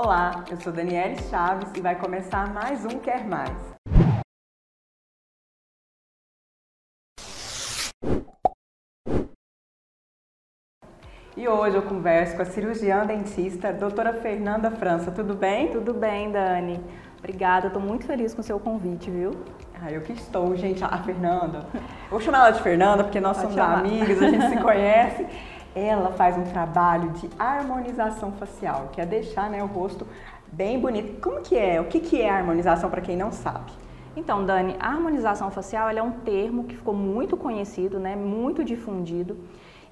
Olá, eu sou Daniele Chaves e vai começar mais um Quer Mais. E hoje eu converso com a cirurgiã dentista, doutora Fernanda França. Tudo bem? Tudo bem, Dani. Obrigada, estou muito feliz com o seu convite, viu? Ah, eu que estou, gente. A Fernanda, eu vou chamar ela de Fernanda porque nós Pode somos chamar. amigas, a gente se conhece. Ela faz um trabalho de harmonização facial, que é deixar né, o rosto bem bonito. Como que é? O que, que é harmonização para quem não sabe? Então, Dani, a harmonização facial é um termo que ficou muito conhecido, né, muito difundido.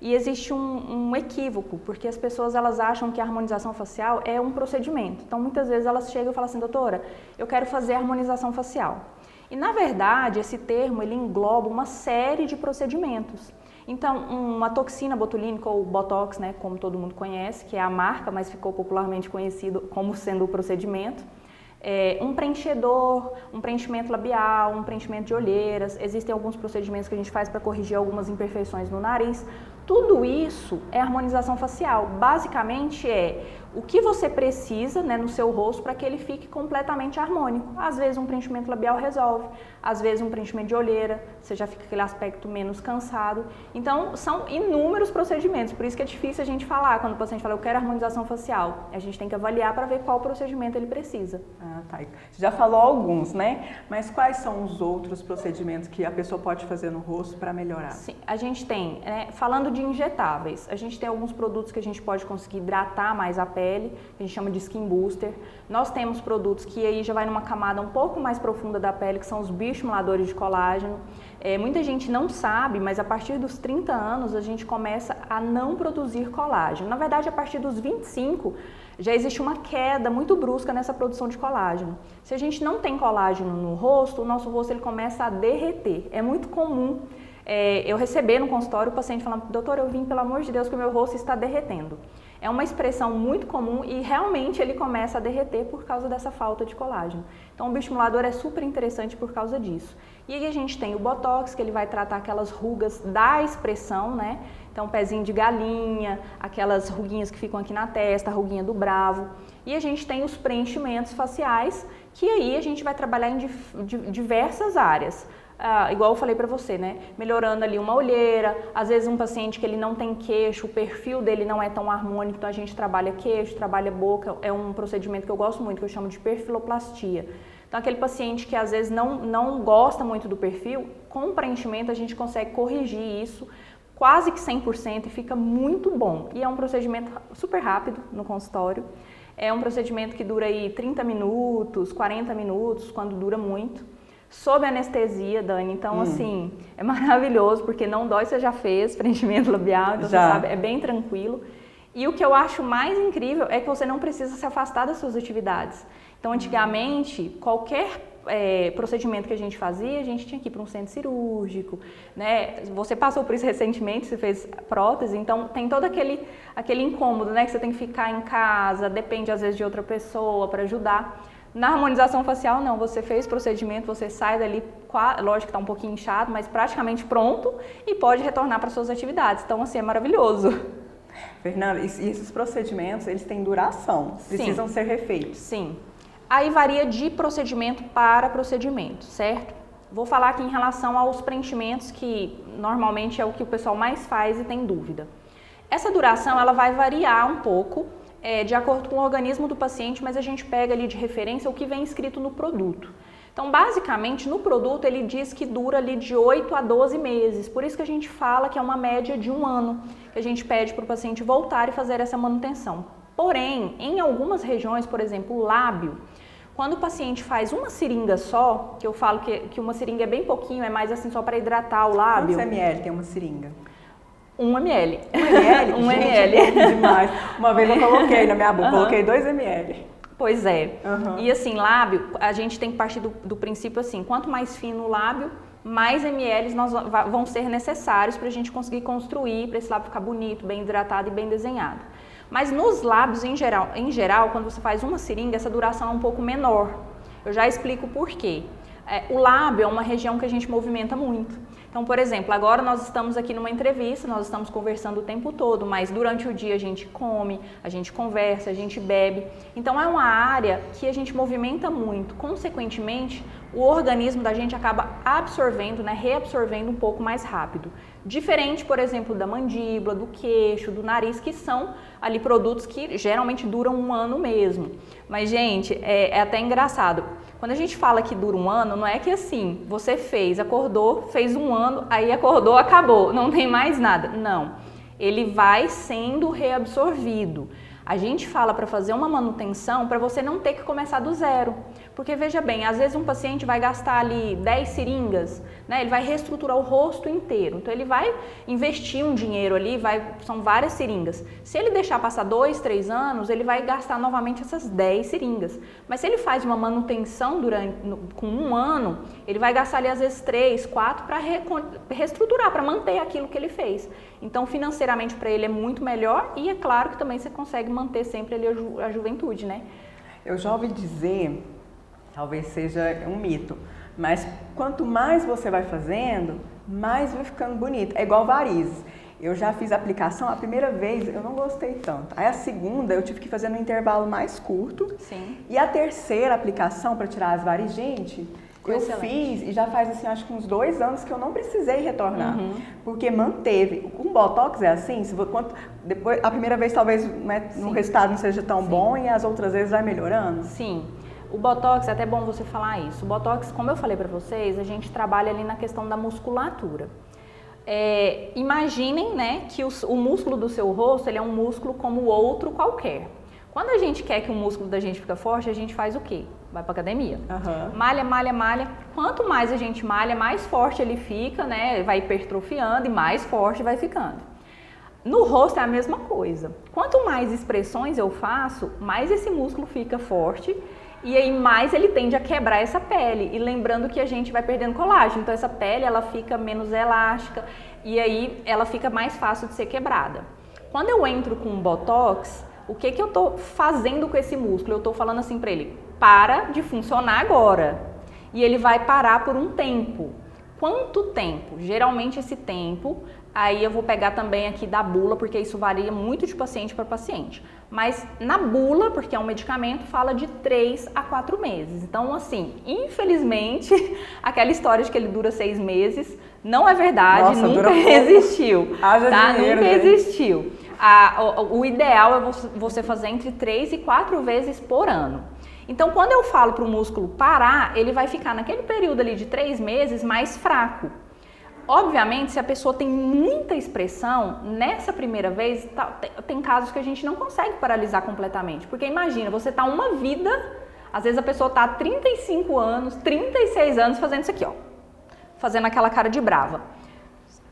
E existe um, um, equívoco, porque as pessoas elas acham que a harmonização facial é um procedimento. Então, muitas vezes elas chegam e falam assim, doutora, eu quero fazer harmonização facial. E, na verdade, esse termo ele engloba uma série de procedimentos. Então, uma toxina botulínica ou Botox, né, como todo mundo conhece, que é a marca, mas ficou popularmente conhecido como sendo o procedimento, é, um preenchedor, um preenchimento labial, um preenchimento de olheiras. Existem alguns procedimentos que a gente faz para corrigir algumas imperfeições no nariz. Tudo isso é harmonização facial. Basicamente é o que você precisa né, no seu rosto para que ele fique completamente harmônico. Às vezes um preenchimento labial resolve, às vezes um preenchimento de olheira, você já fica aquele aspecto menos cansado. Então, são inúmeros procedimentos, por isso que é difícil a gente falar quando o paciente fala eu quero harmonização facial. A gente tem que avaliar para ver qual procedimento ele precisa. Ah, tá. Você já falou alguns, né? Mas quais são os outros procedimentos que a pessoa pode fazer no rosto para melhorar? Sim, a gente tem, né, falando de injetáveis, a gente tem alguns produtos que a gente pode conseguir hidratar mais a pele que a gente chama de skin booster. Nós temos produtos que aí já vai numa camada um pouco mais profunda da pele, que são os bioestimuladores de colágeno. É, muita gente não sabe, mas a partir dos 30 anos a gente começa a não produzir colágeno. Na verdade, a partir dos 25 já existe uma queda muito brusca nessa produção de colágeno. Se a gente não tem colágeno no rosto, o nosso rosto ele começa a derreter. É muito comum é, eu receber no consultório o paciente falando, doutor, eu vim pelo amor de Deus que o meu rosto está derretendo. É uma expressão muito comum e realmente ele começa a derreter por causa dessa falta de colágeno. Então o bioestimulador é super interessante por causa disso. E aí a gente tem o Botox, que ele vai tratar aquelas rugas da expressão, né? Então pezinho de galinha, aquelas ruguinhas que ficam aqui na testa, a ruguinha do bravo. E a gente tem os preenchimentos faciais, que aí a gente vai trabalhar em diversas áreas ah, igual eu falei para você, né? Melhorando ali uma olheira, às vezes um paciente que ele não tem queixo, o perfil dele não é tão harmônico, então a gente trabalha queixo, trabalha boca, é um procedimento que eu gosto muito, que eu chamo de perfiloplastia. Então aquele paciente que às vezes não, não gosta muito do perfil, com preenchimento a gente consegue corrigir isso quase que 100% e fica muito bom. E é um procedimento super rápido no consultório. É um procedimento que dura aí 30 minutos, 40 minutos, quando dura muito sob anestesia, Dani. Então, hum. assim, é maravilhoso, porque não dói, você já fez preenchimento labial, então já. você sabe, é bem tranquilo. E o que eu acho mais incrível é que você não precisa se afastar das suas atividades. Então, antigamente, qualquer é, procedimento que a gente fazia, a gente tinha que ir para um centro cirúrgico, né? Você passou por isso recentemente, você fez prótese, então tem todo aquele, aquele incômodo, né? Que você tem que ficar em casa, depende às vezes de outra pessoa para ajudar. Na harmonização facial, não. Você fez o procedimento, você sai dali, lógico que está um pouquinho inchado, mas praticamente pronto e pode retornar para suas atividades. Então, assim, é maravilhoso. Fernanda, e esses procedimentos, eles têm duração? Precisam Sim. ser refeitos? Sim. Aí varia de procedimento para procedimento, certo? Vou falar aqui em relação aos preenchimentos, que normalmente é o que o pessoal mais faz e tem dúvida. Essa duração, ela vai variar um pouco é, de acordo com o organismo do paciente, mas a gente pega ali de referência o que vem escrito no produto. Então, basicamente, no produto ele diz que dura ali de 8 a 12 meses. Por isso que a gente fala que é uma média de um ano que a gente pede para o paciente voltar e fazer essa manutenção. Porém, em algumas regiões, por exemplo, o lábio, quando o paciente faz uma seringa só, que eu falo que, que uma seringa é bem pouquinho, é mais assim só para hidratar o lábio. Quantos ml tem uma seringa? 1 ml. 1 ml? 1 ml. É demais. Uma vez eu coloquei na minha boca, uhum. coloquei 2 ml. Pois é. Uhum. E assim, lábio, a gente tem que partir do, do princípio assim, quanto mais fino o lábio, mais ml nós, vão ser necessários para a gente conseguir construir, para esse lábio ficar bonito, bem hidratado e bem desenhado. Mas nos lábios, em geral, em geral, quando você faz uma seringa, essa duração é um pouco menor. Eu já explico por quê. É, o lábio é uma região que a gente movimenta muito. Então, por exemplo, agora nós estamos aqui numa entrevista, nós estamos conversando o tempo todo, mas durante o dia a gente come, a gente conversa, a gente bebe. Então, é uma área que a gente movimenta muito. Consequentemente, o organismo da gente acaba absorvendo, né, reabsorvendo um pouco mais rápido. Diferente, por exemplo, da mandíbula, do queixo, do nariz, que são ali produtos que geralmente duram um ano mesmo. Mas, gente, é, é até engraçado. Quando a gente fala que dura um ano, não é que assim, você fez, acordou, fez um ano, aí acordou, acabou, não tem mais nada. Não. Ele vai sendo reabsorvido. A gente fala para fazer uma manutenção para você não ter que começar do zero. Porque veja bem, às vezes um paciente vai gastar ali 10 seringas, né? Ele vai reestruturar o rosto inteiro. Então ele vai investir um dinheiro ali, vai, são várias seringas. Se ele deixar passar dois, três anos, ele vai gastar novamente essas 10 seringas. Mas se ele faz uma manutenção durante com um ano, ele vai gastar ali às vezes três, quatro para re, reestruturar, para manter aquilo que ele fez. Então financeiramente para ele é muito melhor e é claro que também você consegue manter sempre ali a, ju, a juventude, né? Eu já ouvi dizer Talvez seja um mito. Mas quanto mais você vai fazendo, mais vai ficando bonito. É igual varizes. Eu já fiz a aplicação, a primeira vez eu não gostei tanto. Aí a segunda eu tive que fazer no intervalo mais curto. Sim. E a terceira aplicação para tirar as varizes, gente, eu Excelente. fiz e já faz assim, acho que uns dois anos que eu não precisei retornar. Uhum. Porque manteve. Um Botox é assim, se quanto, depois, a primeira vez talvez né, no resultado não seja tão Sim. bom e as outras vezes vai melhorando. Sim. O Botox, é até bom você falar isso. O Botox, como eu falei para vocês, a gente trabalha ali na questão da musculatura. É, imaginem né, que o, o, músculo do seu rosto ele é um músculo como outro qualquer. Quando a gente quer que o músculo da gente fica forte, a gente faz o quê? Vai para academia. Uhum. Malha, malha, malha. Quanto mais a gente malha, mais forte ele fica, né? Vai hipertrofiando e mais forte vai ficando. No rosto é a mesma coisa. Quanto mais expressões eu faço, mais esse músculo fica forte e aí mais ele tende a quebrar essa pele. E lembrando que a gente vai perdendo colágeno, então essa pele ela fica menos elástica e aí ela fica mais fácil de ser quebrada. Quando eu entro com um botox, o que que eu tô fazendo com esse músculo? Eu tô falando assim para ele: "Para de funcionar agora". E ele vai parar por um tempo. Quanto tempo? Geralmente esse tempo Aí eu vou pegar também aqui da bula, porque isso varia muito de paciente para paciente. Mas na bula, porque é um medicamento, fala de 3 a 4 meses. Então, assim, infelizmente, aquela história de que ele dura 6 meses não é verdade, Nossa, nunca existiu. Haja tá? Dinheiro, nunca existiu. A, o, o ideal é você fazer entre 3 e 4 vezes por ano. Então, quando eu falo para o músculo parar, ele vai ficar naquele período ali de 3 meses mais fraco. Obviamente, se a pessoa tem muita expressão, nessa primeira vez, tá, tem, casos que a gente não consegue paralisar completamente. Porque imagina, você tá uma vida, às vezes a pessoa tá há 35 anos, 36 anos fazendo isso aqui, ó. Fazendo aquela cara de brava.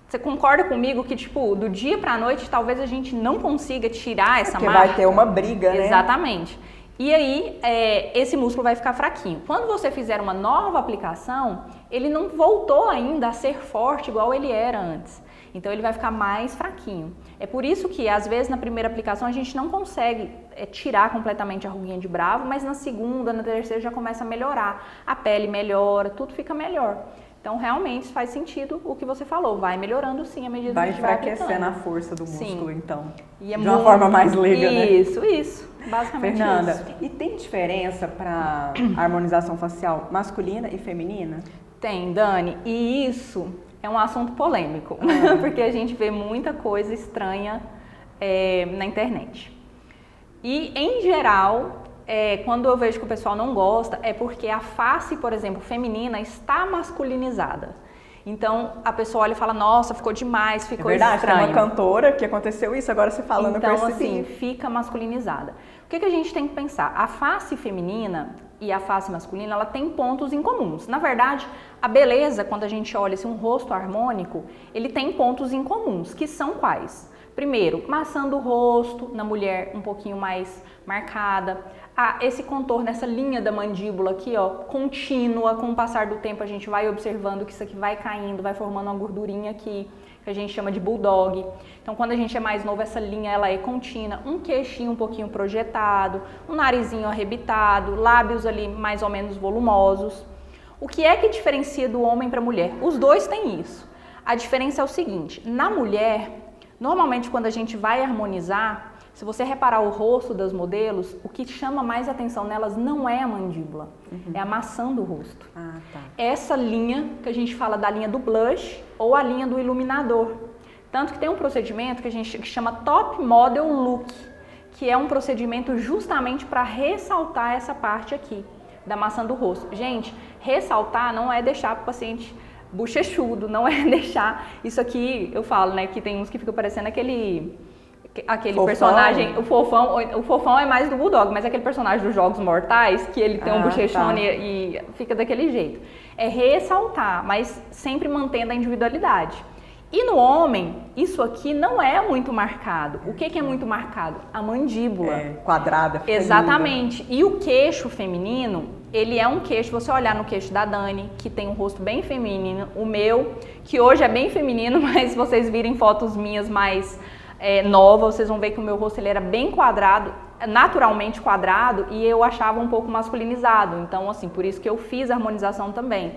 Você concorda comigo que, tipo, do dia pra noite, talvez a gente não consiga tirar essa Porque marca? Porque vai ter uma briga, né? Exatamente. E aí, é, esse músculo vai ficar fraquinho. Quando você fizer uma nova aplicação, ele não voltou ainda a ser forte igual ele era antes. Então, ele vai ficar mais fraquinho. É por isso que, às vezes, na primeira aplicação, a gente não consegue é, tirar completamente a ruguinha de bravo, mas na segunda, na terceira, já começa a melhorar. A pele melhora, tudo fica melhor. Então, realmente faz sentido o que você falou. Vai melhorando sim à medida vai que vai enfraquecendo a força do músculo, sim. então. É de uma forma mais leiga, né? Isso, isso. Basicamente Fernanda, isso. e tem diferença para harmonização facial masculina e feminina? Tem, Dani. E isso é um assunto polêmico, ah. porque a gente vê muita coisa estranha é, na internet. E, em geral, é, quando eu vejo que o pessoal não gosta, é porque a face, por exemplo, feminina está masculinizada. Então a pessoa olha e fala, nossa, ficou demais, ficou é verdade, estranho. Tem uma cantora que aconteceu isso, agora você falando então, assim, fica masculinizada. O que, que a gente tem que pensar? A face feminina e a face masculina, ela tem pontos em comuns. Na verdade, a beleza, quando a gente olha assim, um rosto harmônico, ele tem pontos em comuns, que são quais? Primeiro, maçã do rosto, na mulher um pouquinho mais marcada ah, esse contorno, essa linha da mandíbula aqui, ó, contínua, com o passar do tempo a gente vai observando que isso aqui vai caindo, vai formando uma gordurinha aqui, que a gente chama de bulldog. Então, quando a gente é mais novo, essa linha ela é contínua, um queixinho um pouquinho projetado, um narizinho arrebitado, lábios ali mais ou menos volumosos. O que é que diferencia do homem para a mulher? Os dois têm isso. A diferença é o seguinte: na mulher, normalmente quando a gente vai harmonizar, se você reparar o rosto das modelos, o que chama mais atenção nelas não é a mandíbula, uhum. é a maçã do rosto. Ah, tá. Essa linha que a gente fala da linha do blush ou a linha do iluminador. Tanto que tem um procedimento que a gente que chama Top Model Look, que é um procedimento justamente para ressaltar essa parte aqui da maçã do rosto. Gente, ressaltar não é deixar o paciente bochechudo, não é deixar isso aqui, eu falo, né, que tem uns que ficam parecendo aquele aquele fofão. personagem, o fofão, o fofão é mais do Bulldog, mas é aquele personagem dos Jogos Mortais, que ele tem ah, um bochechone tá. e, e fica daquele jeito. É ressaltar, mas sempre mantendo a individualidade. E no homem, isso aqui não é muito marcado. O que, que é muito marcado? A mandíbula. É, quadrada. Exatamente. E o queixo feminino, ele é um queixo, você olhar no queixo da Dani, que tem um rosto bem feminino, o meu, que hoje é bem feminino, mas vocês virem fotos minhas mais é, nova, vocês vão ver que o meu rosto ele era bem quadrado, naturalmente quadrado, e eu achava um pouco masculinizado. Então, assim, por isso que eu fiz harmonização também.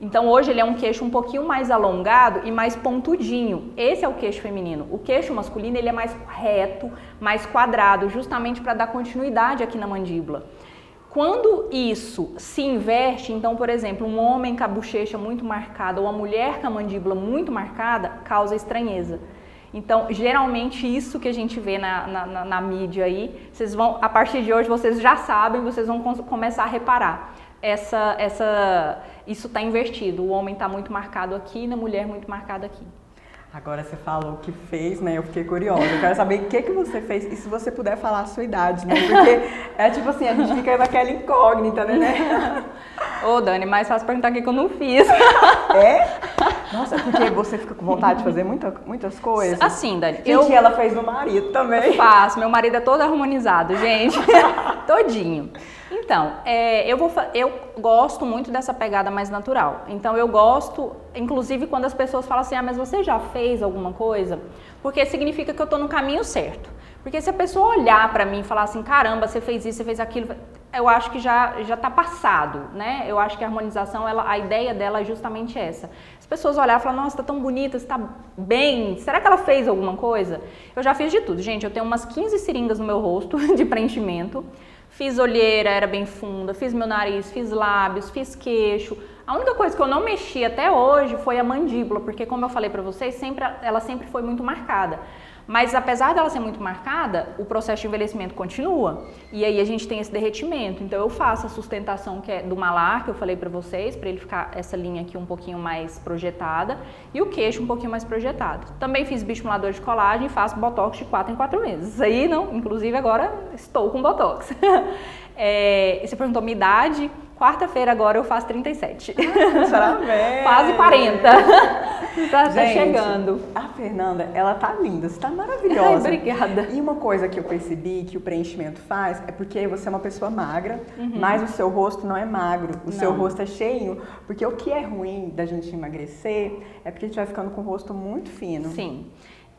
Então, hoje ele é um queixo um pouquinho mais alongado e mais pontudinho. Esse é o queixo feminino. O queixo masculino ele é mais reto, mais quadrado, justamente para dar continuidade aqui na mandíbula. Quando isso se inverte, então, por exemplo, um homem com a bochecha muito marcada ou uma mulher com a mandíbula muito marcada, causa estranheza. Então, geralmente isso que a gente vê na, na, na, mídia aí, vocês vão, a partir de hoje vocês já sabem, vocês vão começar a reparar. Essa, essa, isso está invertido. O homem está muito marcado aqui, na mulher muito marcado aqui. Agora você falou que fez, né? Eu fiquei curiosa. Eu quero saber o que, que você fez e se você puder falar a sua idade, né? Porque é tipo assim, a gente fica naquela incógnita, né? Ô, Dani, mais fácil perguntar o que, que eu não fiz. É? Nossa, porque você fica com vontade de fazer muita, muitas coisas? Assim, Dani. Gente, eu... ela fez no marido também. Faço. Meu marido é todo harmonizado, gente. Todinho. Então, é, eu, vou, eu gosto muito dessa pegada mais natural. Então, eu gosto, inclusive quando as pessoas falam assim, ah, mas você já fez alguma coisa? Porque significa que eu estou no caminho certo. Porque se a pessoa olhar para mim e falar assim, caramba, você fez isso, você fez aquilo, eu acho que já já está passado, né? Eu acho que a harmonização, ela, a ideia dela é justamente essa. As pessoas olhar e falar, nossa, está tão bonita, está bem, será que ela fez alguma coisa? Eu já fiz de tudo, gente. Eu tenho umas 15 seringas no meu rosto de preenchimento. Fiz olheira, era bem funda, fiz meu nariz, fiz lábios, fiz queixo. A única coisa que eu não mexi até hoje foi a mandíbula, porque como eu falei para vocês, sempre, ela sempre foi muito marcada. Mas apesar dela ser muito marcada, o processo de envelhecimento continua. E aí a gente tem esse derretimento. Então eu faço a sustentação que é do malar, que eu falei para vocês, para ele ficar essa linha aqui um pouquinho mais projetada e o queixo um pouquinho mais projetado. Também fiz bioestimulador de colagem e faço botox de 4 em 4 meses. Isso aí não, inclusive agora estou com botox. é, você perguntou minha idade. Quarta-feira agora eu faço 37. Parabéns! Quase 40. tá, tá chegando. A Fernanda, ela tá linda, você tá maravilhosa. Ai, obrigada. E uma coisa que eu percebi que o preenchimento faz é porque você é uma pessoa magra, uhum. mas o seu rosto não é magro, o não. seu rosto é cheio, porque o que é ruim da gente emagrecer é porque a gente vai ficando com o rosto muito fino. Sim.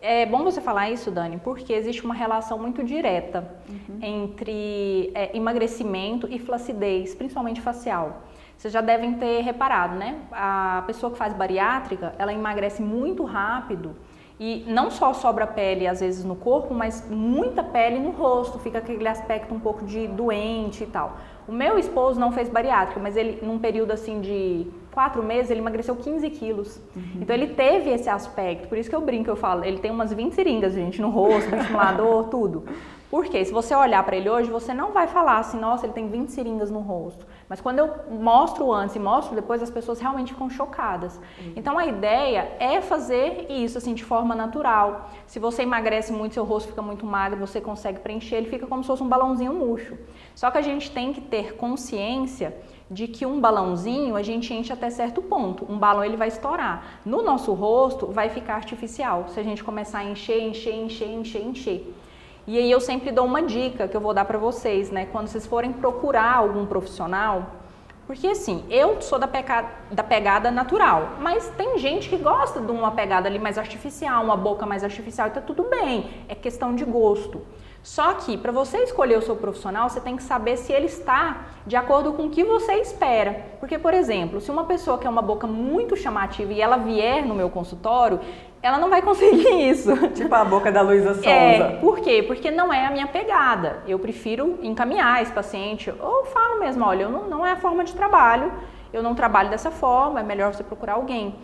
É bom você falar isso, Dani, porque existe uma relação muito direta uhum. entre é, emagrecimento e flacidez, principalmente facial. Vocês já devem ter reparado, né? A pessoa que faz bariátrica, ela emagrece muito rápido e não só sobra pele às vezes no corpo, mas muita pele no rosto, fica aquele aspecto um pouco de doente e tal. O meu esposo não fez bariátrica, mas ele, num período assim de quatro meses, ele emagreceu 15 quilos. Uhum. Então ele teve esse aspecto, por isso que eu brinco, eu falo, ele tem umas 20 seringas, gente, no rosto, no estimulador, tudo. Porque se você olhar para ele hoje, você não vai falar assim, nossa, ele tem 20 seringas no rosto. Mas quando eu mostro antes e mostro depois, as pessoas realmente ficam chocadas. Uhum. Então a ideia é fazer isso assim de forma natural. Se você emagrece muito, seu rosto fica muito magro, você consegue preencher, ele fica como se fosse um balãozinho murcho. Só que a gente tem que ter consciência de que um balãozinho a gente enche até certo ponto. Um balão ele vai estourar. No nosso rosto vai ficar artificial. Se a gente começar a encher, encher, encher, encher, encher. E aí eu sempre dou uma dica que eu vou dar para vocês, né? Quando vocês forem procurar algum profissional, porque assim, eu sou da, pegada, da pegada natural, mas tem gente que gosta de uma pegada ali mais artificial, uma boca mais artificial, e tá tudo bem, é questão de gosto. Só que para você escolher o seu profissional, você tem que saber se ele está de acordo com o que você espera. Porque, por exemplo, se uma pessoa quer uma boca muito chamativa e ela vier no meu consultório, ela não vai conseguir isso. Tipo a boca da Luísa Souza. É, por quê? Porque não é a minha pegada. Eu prefiro encaminhar esse paciente, ou falo mesmo, olha, não, não é a forma de trabalho, eu não trabalho dessa forma, é melhor você procurar alguém.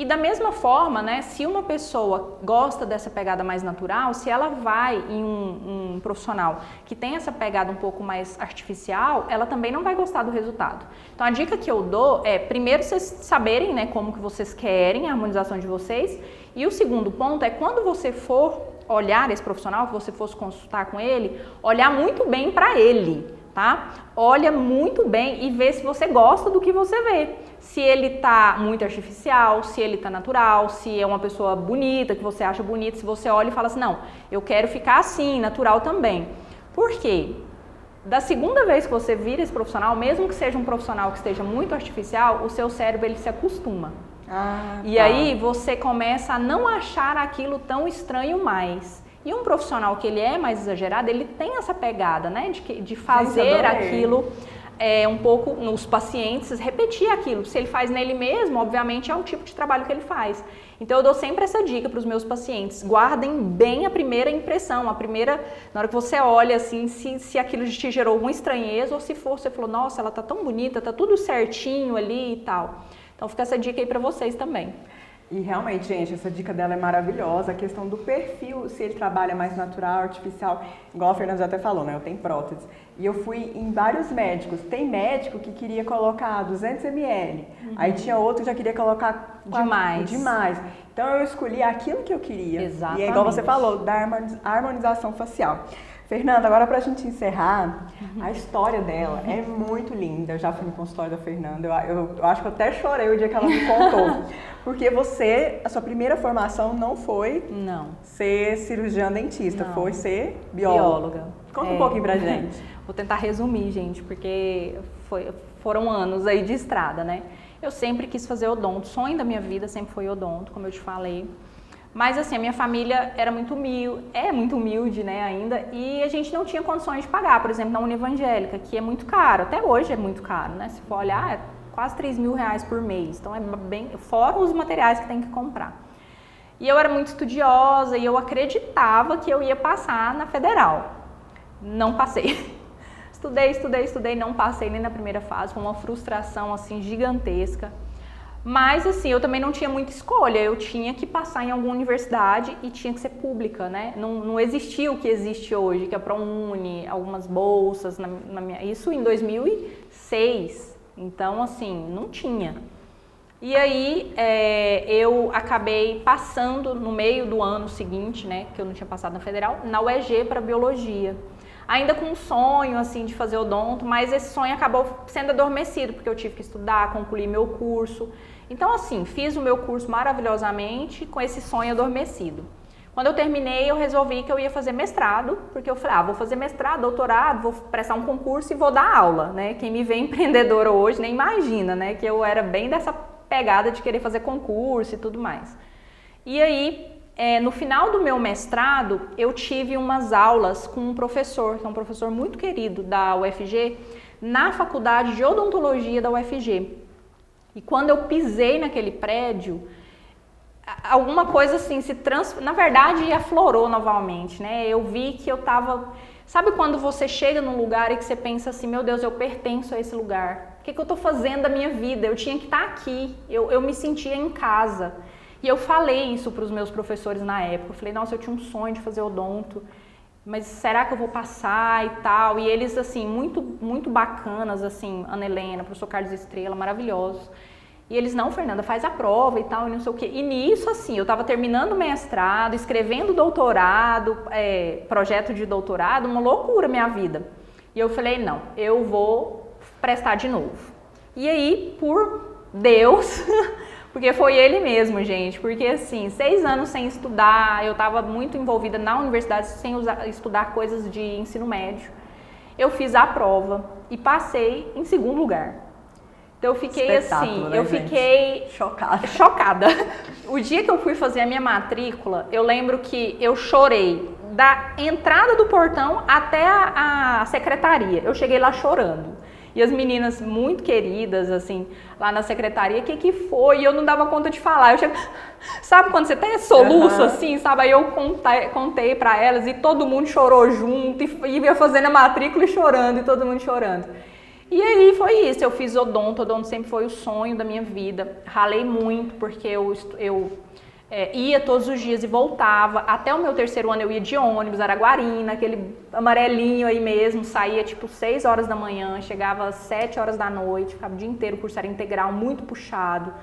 E da mesma forma, né, se uma pessoa gosta dessa pegada mais natural, se ela vai em um, um, profissional que tem essa pegada um pouco mais artificial, ela também não vai gostar do resultado. Então a dica que eu dou é, primeiro vocês saberem né, como que vocês querem a harmonização de vocês, e o segundo ponto é quando você for olhar esse profissional, que você fosse consultar com ele, olhar muito bem para ele tá? Olha muito bem e vê se você gosta do que você vê. Se ele tá muito artificial, se ele tá natural, se é uma pessoa bonita, que você acha bonita, se você olha e fala assim, não, eu quero ficar assim, natural também. Por quê? Da segunda vez que você vira esse profissional, mesmo que seja um profissional que esteja muito artificial, o seu cérebro ele se acostuma. Ah, e tá. aí você começa a não achar aquilo tão estranho mais. E um profissional que ele é mais exagerado, ele tem essa pegada, né, de, de fazer aquilo é, um pouco nos pacientes, repetir aquilo. Se ele faz nele mesmo, obviamente é um tipo de trabalho que ele faz. Então eu dou sempre essa dica para os meus pacientes: guardem bem a primeira impressão, a primeira, na hora que você olha assim, se, se aquilo te gerou alguma estranheza ou se for, você falou, nossa, ela tá tão bonita, tá tudo certinho ali e tal. Então fica essa dica aí para vocês também. E realmente, gente, essa dica dela é maravilhosa. A questão do perfil, se ele trabalha mais natural, artificial, igual a Fernanda já até falou, né? Eu tenho prótese. E eu fui em vários médicos. Tem médico que queria colocar 200 ml. Uhum. Aí tinha outro que já queria colocar demais. demais. Então eu escolhi aquilo que eu queria. Exatamente. E é igual você falou, da harmonização facial. Fernanda, agora para a gente encerrar, a história dela é muito linda. Eu já fui no consultório da Fernanda, eu, eu, eu, acho que eu até chorei o dia que ela me contou. porque você, a sua primeira formação não foi não. ser cirurgiã dentista, não. foi ser bióloga. bióloga. Conta é. um pouquinho pra gente. Vou tentar resumir, gente, porque foi, foram anos aí de estrada, né? Eu sempre quis fazer odonto, o sonho da minha vida sempre foi odonto, como eu te falei. Mas assim, a minha família era muito humilde, é muito humilde, né, ainda, e a gente não tinha condições de pagar, por exemplo, na Univangélica, que é muito caro, até hoje é muito caro, né? Se for olhar, é quase 3 mil reais por mês. Então é bem. Fora os materiais que tem que comprar. E eu era muito estudiosa e eu acreditava que eu ia passar na federal. Não passei. Estudei, estudei, estudei, não passei nem na primeira fase, foi uma frustração assim gigantesca. Mas assim, eu também não tinha muita escolha, eu tinha que passar em alguma universidade e tinha que ser pública, né? Não, não existia o que existe hoje, que é a ProUni, algumas bolsas, na, na minha, isso em 2006. Então, assim, não tinha. E aí é, eu acabei passando no meio do ano seguinte, né, que eu não tinha passado na federal, na UEG para biologia ainda com um sonho assim de fazer odonto, mas esse sonho acabou sendo adormecido porque eu tive que estudar, concluir meu curso. Então assim, fiz o meu curso maravilhosamente com esse sonho adormecido. Quando eu terminei, eu resolvi que eu ia fazer mestrado, porque eu falei, ah, vou fazer mestrado, doutorado, vou prestar um concurso e vou dar aula, né? Quem me vê empreendedora hoje nem imagina, né, que eu era bem dessa pegada de querer fazer concurso e tudo mais. E aí, é, no final do meu mestrado, eu tive umas aulas com um professor, que é um professor muito querido da UFG, na faculdade de odontologia da UFG. E quando eu pisei naquele prédio, alguma coisa assim se trans... na verdade aflorou novamente, né? Eu vi que eu tava, sabe quando você chega num lugar e que você pensa assim, meu Deus, eu pertenço a esse lugar. O que, que eu estou fazendo da minha vida? Eu tinha que estar tá aqui. Eu, eu me sentia em casa. E eu falei isso para os meus professores na época. Eu falei, nossa, eu tinha um sonho de fazer odonto, mas será que eu vou passar e tal? E eles, assim, muito, muito bacanas, assim, Ana Helena, professor Carlos Estrela, maravilhosos. E eles, não, Fernanda, faz a prova e tal, e não sei o quê. E nisso, assim, eu estava terminando o mestrado, escrevendo doutorado, é, projeto de doutorado, uma loucura minha vida. E eu falei, não, eu vou prestar de novo. E aí, por Deus, Porque foi ele mesmo, gente. Porque assim, seis anos sem estudar, eu estava muito envolvida na universidade sem usar, estudar coisas de ensino médio. Eu fiz a prova e passei em segundo lugar. Então eu fiquei assim, né, eu gente? fiquei chocada. Chocada. O dia que eu fui fazer a minha matrícula, eu lembro que eu chorei da entrada do portão até a, a secretaria. Eu cheguei lá chorando. E as meninas muito queridas, assim, lá na secretaria, o que que foi? E eu não dava conta de falar. Eu cheguei... Sabe quando você até soluço, uhum. assim, sabe? Aí eu contei, contei para elas e todo mundo chorou junto e ia fazendo a matrícula e chorando, e todo mundo chorando. E aí foi isso, eu fiz odonto, odonto sempre foi o sonho da minha vida. Ralei muito, porque eu, eu é, ia todos os dias e voltava. Até o meu terceiro ano eu ia de ônibus, Araguarina, aquele amarelinho aí mesmo, saía tipo 6 horas da manhã, chegava às 7 horas da noite, ficava o dia inteiro, curso era integral, muito puxado.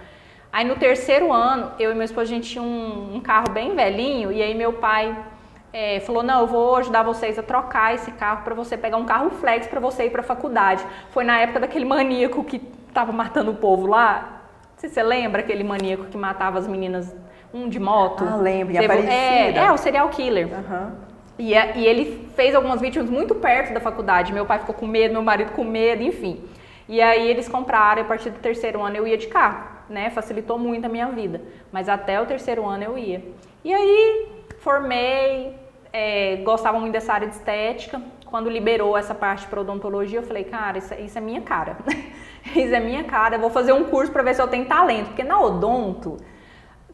Aí no terceiro ano, eu e meu esposo, a gente tinha um, um carro bem velhinho, e aí meu pai é, falou: Não, eu vou ajudar vocês a trocar esse carro para você pegar um carro flex para você ir para a faculdade. Foi na época daquele maníaco que estava matando o povo lá. Não sei se você lembra aquele maníaco que matava as meninas, um de moto. Ah, lembro, e é, é, o serial killer. Uhum. E, e ele fez algumas vítimas muito perto da faculdade. Meu pai ficou com medo, meu marido com medo, enfim. E aí eles compraram, a partir do terceiro ano eu ia de carro, né? Facilitou muito a minha vida. Mas até o terceiro ano eu ia. E aí formei, é, gostava muito dessa área de estética. Quando liberou essa parte para odontologia, eu falei, cara, isso, isso é minha cara. isso é minha cara. Eu vou fazer um curso para ver se eu tenho talento. Porque na odonto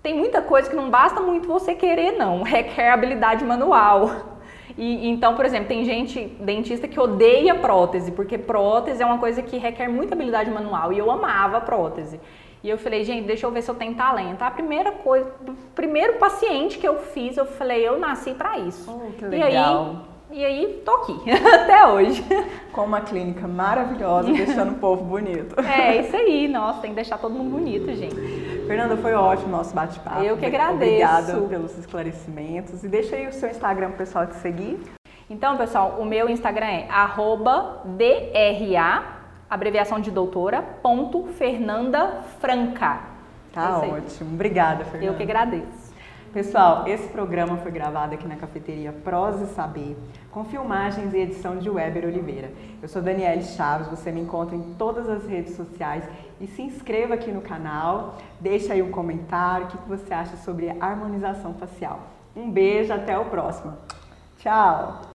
tem muita coisa que não basta muito você querer, não. Requer habilidade manual. E, então, por exemplo, tem gente, dentista, que odeia prótese, porque prótese é uma coisa que requer muita habilidade manual. E eu amava prótese. E eu falei, gente, deixa eu ver se eu tenho talento. A primeira coisa, o primeiro paciente que eu fiz, eu falei, eu nasci para isso. Oh, que legal. E aí, e aí, tô aqui, até hoje. Com uma clínica maravilhosa, deixando o povo bonito. É, isso aí, nossa, tem que deixar todo mundo bonito, gente. Fernanda, foi ótimo o nosso bate-papo. Eu que agradeço. Obrigada pelos esclarecimentos. E deixa aí o seu Instagram pro pessoal te seguir. Então, pessoal, o meu Instagram é DRA abreviação de doutora, ponto Fernanda Franca. Tá é ótimo. Obrigada, Fernanda. Eu que agradeço. Pessoal, esse programa foi gravado aqui na cafeteria Prosa e Saber, com filmagens e edição de Weber Oliveira. Eu sou Daniele Chaves, você me encontra em todas as redes sociais e se inscreva aqui no canal, deixa aí um comentário, o que você acha sobre harmonização facial. Um beijo, até o próximo. Tchau!